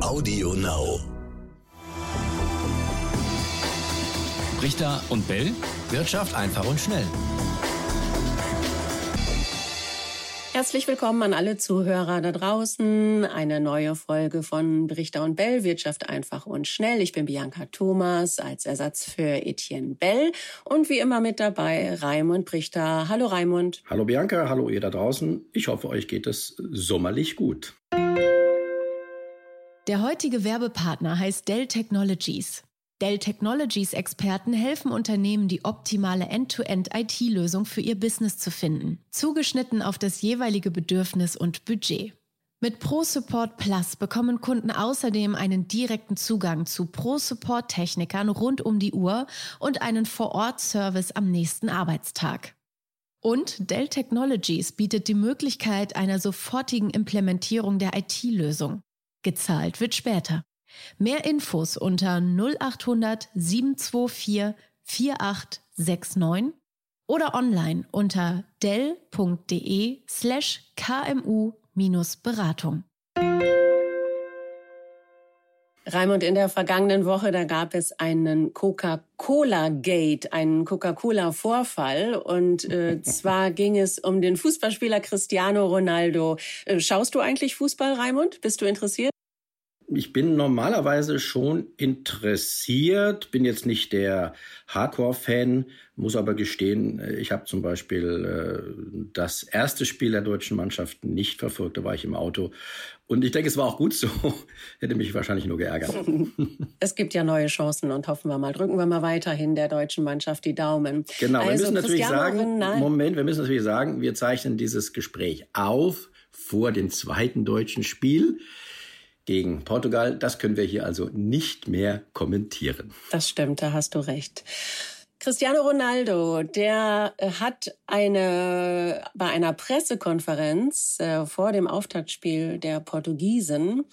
Audio Now. Richter und Bell. Wirtschaft einfach und schnell. Herzlich willkommen an alle Zuhörer da draußen. Eine neue Folge von Brichter und Bell, Wirtschaft einfach und schnell. Ich bin Bianca Thomas als Ersatz für Etienne Bell und wie immer mit dabei Raimund Brichter. Hallo Raimund. Hallo Bianca, hallo ihr da draußen. Ich hoffe, euch geht es sommerlich gut. Der heutige Werbepartner heißt Dell Technologies. Dell Technologies Experten helfen Unternehmen, die optimale End-to-End-IT-Lösung für ihr Business zu finden, zugeschnitten auf das jeweilige Bedürfnis und Budget. Mit Pro Support Plus bekommen Kunden außerdem einen direkten Zugang zu Pro Support Technikern rund um die Uhr und einen Vor-Ort-Service am nächsten Arbeitstag. Und Dell Technologies bietet die Möglichkeit einer sofortigen Implementierung der IT-Lösung. Gezahlt wird später. Mehr Infos unter 0800 724 4869 oder online unter dell.de slash kmu-beratung. Raimund, in der vergangenen Woche, da gab es einen Coca-Cola-Gate, einen Coca-Cola-Vorfall. Und äh, zwar ging es um den Fußballspieler Cristiano Ronaldo. Äh, schaust du eigentlich Fußball, Raimund? Bist du interessiert? ich bin normalerweise schon interessiert, bin jetzt nicht der Hardcore-Fan, muss aber gestehen, ich habe zum Beispiel äh, das erste Spiel der deutschen Mannschaft nicht verfolgt, da war ich im Auto. Und ich denke, es war auch gut so. Hätte mich wahrscheinlich nur geärgert. Es gibt ja neue Chancen und hoffen wir mal, drücken wir mal weiterhin der deutschen Mannschaft die Daumen. Genau, also, wir müssen natürlich sagen, Moment, wir müssen natürlich sagen, wir zeichnen dieses Gespräch auf vor dem zweiten deutschen Spiel gegen Portugal. Das können wir hier also nicht mehr kommentieren. Das stimmt, da hast du recht. Cristiano Ronaldo, der äh, hat eine bei einer Pressekonferenz äh, vor dem Auftaktspiel der Portugiesen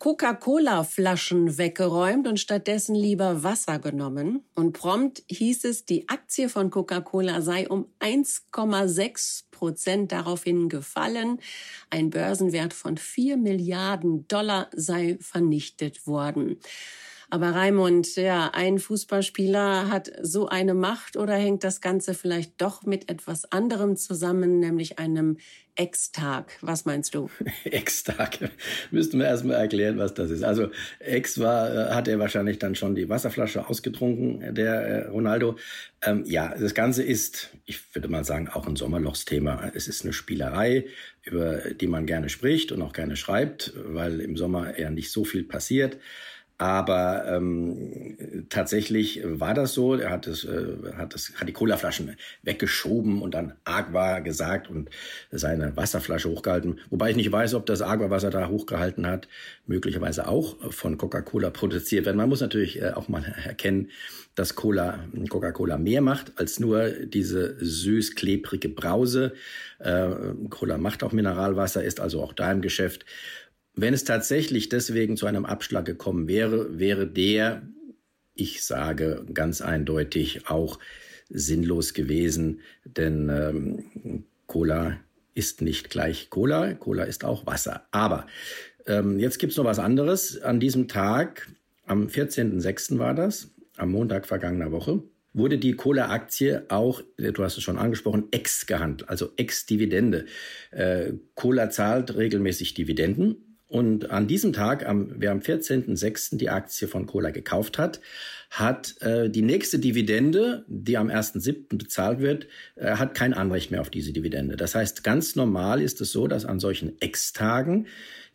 Coca-Cola-Flaschen weggeräumt und stattdessen lieber Wasser genommen. Und prompt hieß es, die Aktie von Coca-Cola sei um 1,6 Prozent daraufhin gefallen. Ein Börsenwert von 4 Milliarden Dollar sei vernichtet worden. Aber Raimund, ja, ein Fußballspieler hat so eine Macht oder hängt das Ganze vielleicht doch mit etwas anderem zusammen, nämlich einem Ex-Tag. Was meinst du? Ex-Tag. Müssten wir erstmal erklären, was das ist. Also Ex war, äh, hat er wahrscheinlich dann schon die Wasserflasche ausgetrunken, der äh, Ronaldo. Ähm, ja, das Ganze ist, ich würde mal sagen, auch ein Sommerlochsthema. Es ist eine Spielerei, über die man gerne spricht und auch gerne schreibt, weil im Sommer eher nicht so viel passiert. Aber ähm, tatsächlich war das so. Er hat, es, äh, hat, es, hat die Colaflaschen weggeschoben und dann Agua gesagt und seine Wasserflasche hochgehalten. Wobei ich nicht weiß, ob das Agua, was er da hochgehalten hat, möglicherweise auch von Coca-Cola produziert wird. Man muss natürlich äh, auch mal erkennen, dass Cola, Coca-Cola mehr macht als nur diese süß-klebrige Brause. Äh, Cola macht auch Mineralwasser, ist also auch da im Geschäft. Wenn es tatsächlich deswegen zu einem Abschlag gekommen wäre, wäre der, ich sage ganz eindeutig, auch sinnlos gewesen, denn ähm, Cola ist nicht gleich Cola, Cola ist auch Wasser. Aber ähm, jetzt gibt's noch was anderes. An diesem Tag, am 14.06. war das, am Montag vergangener Woche, wurde die Cola-Aktie auch, du hast es schon angesprochen, ex gehandelt, also ex-Dividende. Äh, Cola zahlt regelmäßig Dividenden und an diesem Tag, am, wer am 14.06. die Aktie von Cola gekauft hat, hat äh, die nächste Dividende, die am 1.07. bezahlt wird, äh, hat kein Anrecht mehr auf diese Dividende. Das heißt, ganz normal ist es so, dass an solchen Ex-Tagen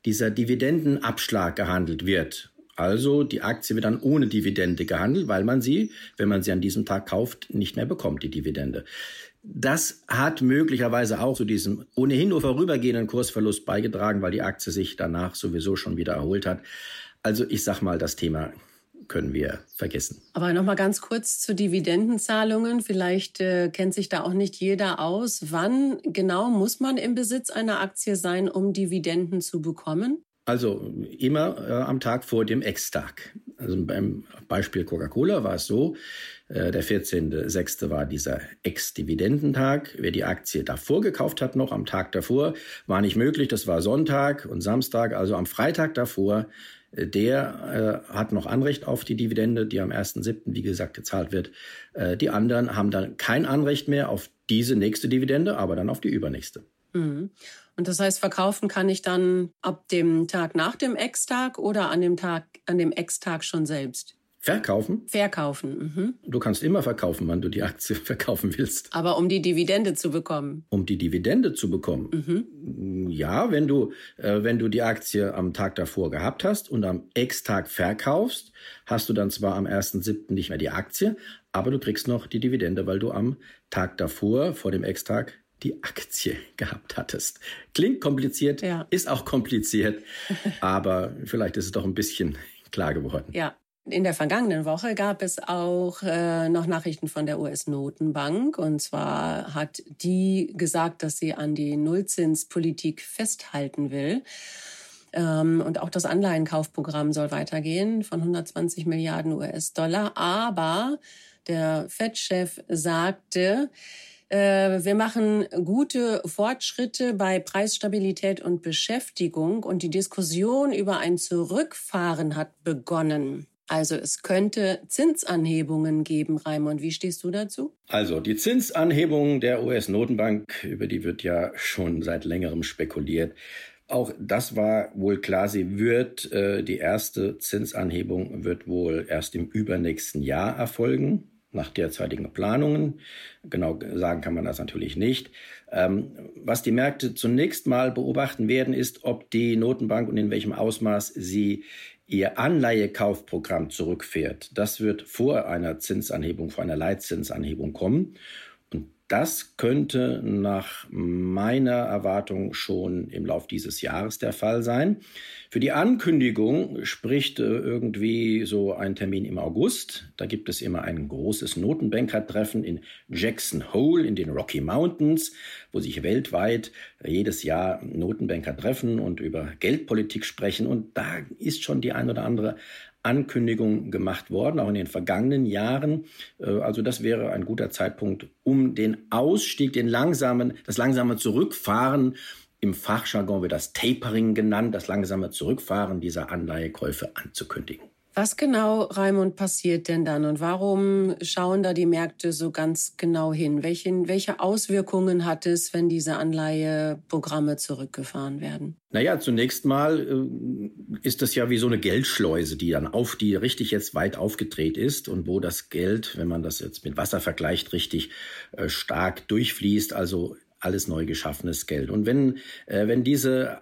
dieser Dividendenabschlag gehandelt wird. Also die Aktie wird dann ohne Dividende gehandelt, weil man sie, wenn man sie an diesem Tag kauft, nicht mehr bekommt, die Dividende. Das hat möglicherweise auch zu diesem ohnehin nur vorübergehenden Kursverlust beigetragen, weil die Aktie sich danach sowieso schon wieder erholt hat. Also ich sag mal, das Thema können wir vergessen. Aber noch mal ganz kurz zu Dividendenzahlungen. Vielleicht äh, kennt sich da auch nicht jeder aus. Wann genau muss man im Besitz einer Aktie sein, um Dividenden zu bekommen? Also immer äh, am Tag vor dem Ex-Tag. Also beim Beispiel Coca-Cola war es so, der 14.06. war dieser Ex-Dividendentag. Wer die Aktie davor gekauft hat, noch am Tag davor, war nicht möglich. Das war Sonntag und Samstag. Also am Freitag davor der äh, hat noch Anrecht auf die Dividende, die am 1.7., wie gesagt, gezahlt wird. Äh, die anderen haben dann kein Anrecht mehr auf diese nächste Dividende, aber dann auf die übernächste. Mhm. Und das heißt, verkaufen kann ich dann ab dem Tag nach dem Ex-Tag oder an dem Tag, an dem Ex-Tag schon selbst? Verkaufen? Verkaufen. Mhm. Du kannst immer verkaufen, wann du die Aktie verkaufen willst. Aber um die Dividende zu bekommen. Um die Dividende zu bekommen. Mhm. Ja, wenn du, äh, wenn du die Aktie am Tag davor gehabt hast und am Ex-Tag verkaufst, hast du dann zwar am 1.7. nicht mehr die Aktie, aber du kriegst noch die Dividende, weil du am Tag davor, vor dem Ex-Tag, die Aktie gehabt hattest. Klingt kompliziert, ja. ist auch kompliziert, aber vielleicht ist es doch ein bisschen klar geworden. Ja, in der vergangenen Woche gab es auch äh, noch Nachrichten von der US-Notenbank. Und zwar hat die gesagt, dass sie an die Nullzinspolitik festhalten will. Ähm, und auch das Anleihenkaufprogramm soll weitergehen von 120 Milliarden US-Dollar. Aber der Fed-Chef sagte, äh, wir machen gute Fortschritte bei Preisstabilität und Beschäftigung und die Diskussion über ein Zurückfahren hat begonnen. Also es könnte Zinsanhebungen geben, Raimund. Wie stehst du dazu? Also die Zinsanhebung der US-Notenbank, über die wird ja schon seit längerem spekuliert. Auch das war wohl klar, sie wird, äh, die erste Zinsanhebung wird wohl erst im übernächsten Jahr erfolgen, nach derzeitigen Planungen. Genau sagen kann man das natürlich nicht. Ähm, was die Märkte zunächst mal beobachten werden, ist, ob die Notenbank und in welchem Ausmaß sie ihr Anleihekaufprogramm zurückfährt, das wird vor einer Zinsanhebung, vor einer Leitzinsanhebung kommen. Das könnte nach meiner Erwartung schon im Lauf dieses Jahres der Fall sein. Für die Ankündigung spricht äh, irgendwie so ein Termin im August. Da gibt es immer ein großes Notenbankertreffen in Jackson Hole in den Rocky Mountains, wo sich weltweit jedes Jahr Notenbanker treffen und über Geldpolitik sprechen. Und da ist schon die ein oder andere Ankündigung gemacht worden, auch in den vergangenen Jahren. Äh, also das wäre ein guter Zeitpunkt, um den Ausstieg, den langsamen, das langsame Zurückfahren im Fachjargon wird das Tapering genannt, das langsame Zurückfahren dieser Anleihekäufe anzukündigen. Was genau, Raimund, passiert denn dann und warum schauen da die Märkte so ganz genau hin? Welche, welche Auswirkungen hat es, wenn diese Anleiheprogramme zurückgefahren werden? Naja, zunächst mal äh, ist das ja wie so eine Geldschleuse, die dann auf die richtig jetzt weit aufgedreht ist und wo das Geld, wenn man das jetzt mit Wasser vergleicht, richtig äh, stark durchfließt. Also alles neu geschaffenes Geld. Und wenn, äh, wenn diese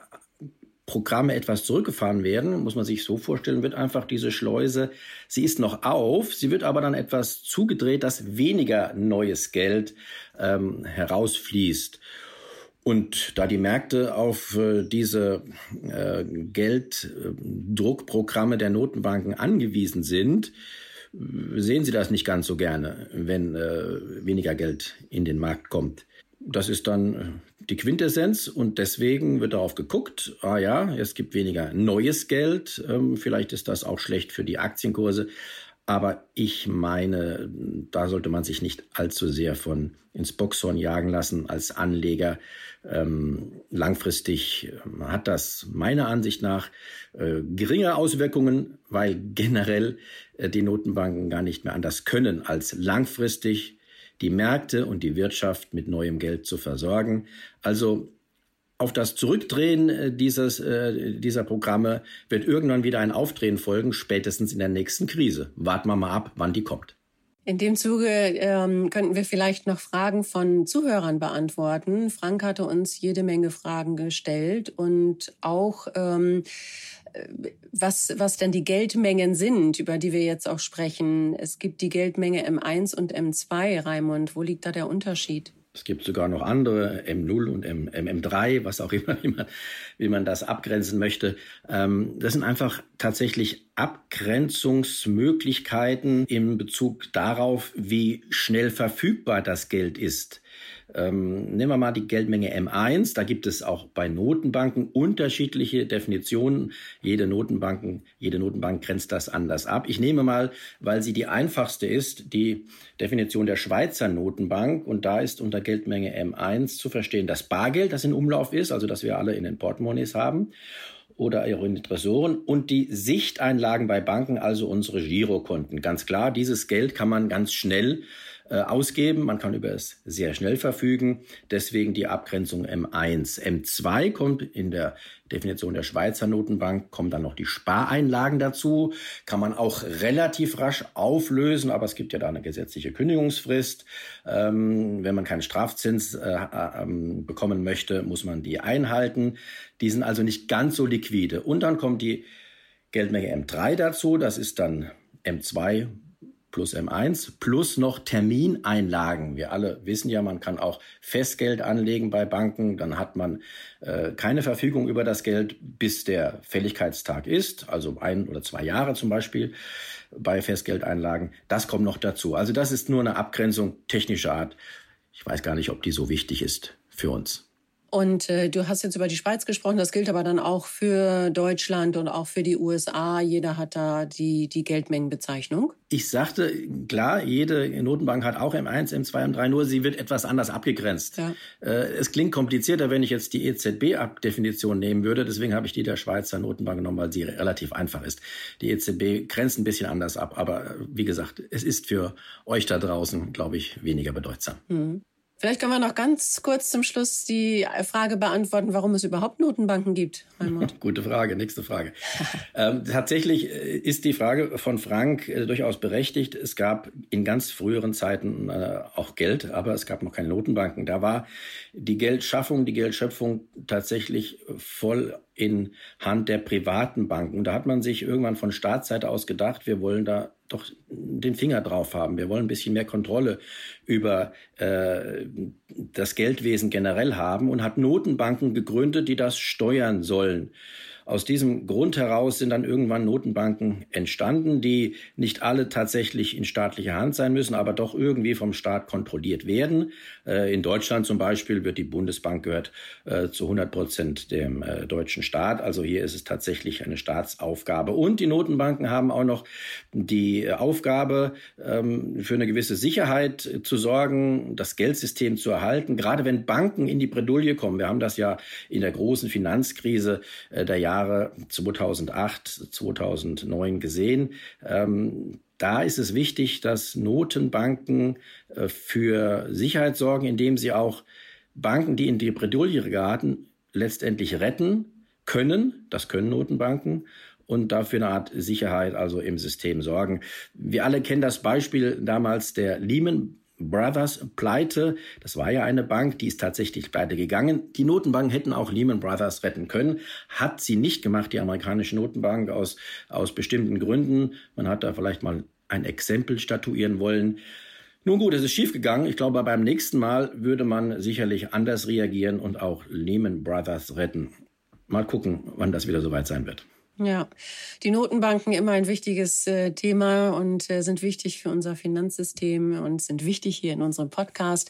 Programme etwas zurückgefahren werden, muss man sich so vorstellen, wird einfach diese Schleuse, sie ist noch auf, sie wird aber dann etwas zugedreht, dass weniger neues Geld ähm, herausfließt. Und da die Märkte auf äh, diese äh, Gelddruckprogramme der Notenbanken angewiesen sind, sehen sie das nicht ganz so gerne, wenn äh, weniger Geld in den Markt kommt. Das ist dann äh, die Quintessenz und deswegen wird darauf geguckt, ah ja, es gibt weniger neues Geld, ähm, vielleicht ist das auch schlecht für die Aktienkurse, aber ich meine, da sollte man sich nicht allzu sehr von ins Boxhorn jagen lassen als Anleger. Ähm, langfristig ähm, hat das meiner Ansicht nach äh, geringe Auswirkungen, weil generell äh, die Notenbanken gar nicht mehr anders können, als langfristig die Märkte und die Wirtschaft mit neuem Geld zu versorgen. Also auf das Zurückdrehen äh, dieses, äh, dieser Programme wird irgendwann wieder ein Aufdrehen folgen, spätestens in der nächsten Krise. Warten wir mal ab, wann die kommt. In dem Zuge ähm, könnten wir vielleicht noch Fragen von Zuhörern beantworten. Frank hatte uns jede Menge Fragen gestellt und auch ähm, was, was denn die Geldmengen sind, über die wir jetzt auch sprechen. Es gibt die Geldmenge M1 und M2, Raimund. Wo liegt da der Unterschied? Es gibt sogar noch andere, M0 und M, M3, was auch immer, wie man, wie man das abgrenzen möchte. Ähm, das sind einfach tatsächlich Abgrenzungsmöglichkeiten in Bezug darauf, wie schnell verfügbar das Geld ist. Ähm, nehmen wir mal die Geldmenge M1. Da gibt es auch bei Notenbanken unterschiedliche Definitionen. Jede Notenbanken, jede Notenbank grenzt das anders ab. Ich nehme mal, weil sie die einfachste ist, die Definition der Schweizer Notenbank. Und da ist unter Geldmenge M1 zu verstehen das Bargeld, das in Umlauf ist, also das wir alle in den Portemonnaies haben. oder ihre Tresoren und die Sichteinlagen bei Banken, also unsere Girokonten. Ganz klar, dieses Geld kann man ganz schnell äh, ausgeben. Man kann über es sehr schnell verfügen. Deswegen die Abgrenzung M1. M2 kommt in der Definition der Schweizer Notenbank, kommen dann noch die Spareinlagen dazu. Kann man auch relativ rasch auflösen, aber es gibt ja da eine gesetzliche Kündigungsfrist. Ähm, wenn man keinen Strafzins äh, äh, bekommen möchte, muss man die einhalten. Die sind also nicht ganz so liquide. Und dann kommt die Geldmenge M3 dazu. Das ist dann M2 plus M1 plus noch Termineinlagen. Wir alle wissen ja, man kann auch Festgeld anlegen bei Banken. Dann hat man äh, keine Verfügung über das Geld, bis der Fälligkeitstag ist, also ein oder zwei Jahre zum Beispiel bei Festgeldeinlagen. Das kommt noch dazu. Also das ist nur eine Abgrenzung technischer Art. Ich weiß gar nicht, ob die so wichtig ist für uns. Und äh, du hast jetzt über die Schweiz gesprochen, das gilt aber dann auch für Deutschland und auch für die USA. Jeder hat da die, die Geldmengenbezeichnung. Ich sagte, klar, jede Notenbank hat auch M1, M2, M3, nur sie wird etwas anders abgegrenzt. Ja. Äh, es klingt komplizierter, wenn ich jetzt die EZB-Definition nehmen würde. Deswegen habe ich die der Schweizer Notenbank genommen, weil sie relativ einfach ist. Die EZB grenzt ein bisschen anders ab. Aber äh, wie gesagt, es ist für euch da draußen, glaube ich, weniger bedeutsam. Mhm. Vielleicht können wir noch ganz kurz zum Schluss die Frage beantworten, warum es überhaupt Notenbanken gibt. Gute Frage, nächste Frage. ähm, tatsächlich äh, ist die Frage von Frank äh, durchaus berechtigt. Es gab in ganz früheren Zeiten äh, auch Geld, aber es gab noch keine Notenbanken. Da war die Geldschaffung, die Geldschöpfung tatsächlich voll in Hand der privaten Banken. Da hat man sich irgendwann von Staatsseite aus gedacht, wir wollen da doch den Finger drauf haben. Wir wollen ein bisschen mehr Kontrolle über äh, das Geldwesen generell haben und hat Notenbanken gegründet, die das steuern sollen. Aus diesem Grund heraus sind dann irgendwann Notenbanken entstanden, die nicht alle tatsächlich in staatlicher Hand sein müssen, aber doch irgendwie vom Staat kontrolliert werden. Äh, in Deutschland zum Beispiel wird die Bundesbank gehört äh, zu 100 Prozent dem äh, deutschen Staat. Also hier ist es tatsächlich eine Staatsaufgabe. Und die Notenbanken haben auch noch die Aufgabe, ähm, für eine gewisse Sicherheit zu sorgen, das Geldsystem zu erhalten. Gerade wenn Banken in die Bredouille kommen. Wir haben das ja in der großen Finanzkrise der Jahre Jahre 2008, 2009 gesehen. Ähm, da ist es wichtig, dass Notenbanken äh, für Sicherheit sorgen, indem sie auch Banken, die in die Bredouille geraten, letztendlich retten können. Das können Notenbanken und dafür eine Art Sicherheit also im System sorgen. Wir alle kennen das Beispiel damals der Lehman Brothers pleite. Das war ja eine Bank, die ist tatsächlich pleite gegangen. Die Notenbanken hätten auch Lehman Brothers retten können. Hat sie nicht gemacht, die amerikanische Notenbank, aus, aus bestimmten Gründen. Man hat da vielleicht mal ein Exempel statuieren wollen. Nun gut, es ist schiefgegangen. Ich glaube, beim nächsten Mal würde man sicherlich anders reagieren und auch Lehman Brothers retten. Mal gucken, wann das wieder soweit sein wird. Ja, die Notenbanken immer ein wichtiges äh, Thema und äh, sind wichtig für unser Finanzsystem und sind wichtig hier in unserem Podcast.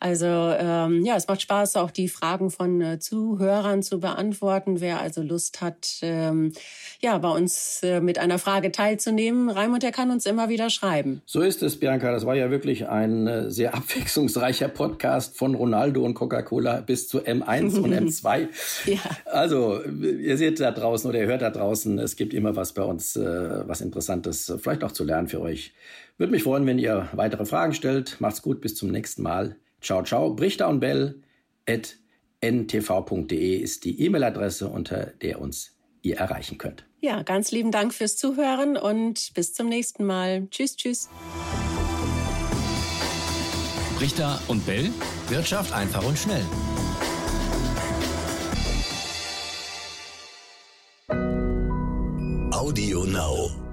Also ähm, ja, es macht Spaß, auch die Fragen von äh, Zuhörern zu beantworten. Wer also Lust hat, ähm, ja, bei uns äh, mit einer Frage teilzunehmen, Raimund, der kann uns immer wieder schreiben. So ist es, Bianca. Das war ja wirklich ein äh, sehr abwechslungsreicher Podcast von Ronaldo und Coca-Cola bis zu M1 und M2. ja. Also, ihr seht da draußen oder ihr hört da draußen, es gibt immer was bei uns, äh, was Interessantes, vielleicht auch zu lernen für euch. Würde mich freuen, wenn ihr weitere Fragen stellt. Macht's gut, bis zum nächsten Mal. Ciao, ciao. Brichter und Bell at ntv.de ist die E-Mail-Adresse, unter der uns ihr erreichen könnt. Ja, ganz lieben Dank fürs Zuhören und bis zum nächsten Mal. Tschüss, tschüss. Brichter und Bell. Wirtschaft einfach und schnell. Audio Now.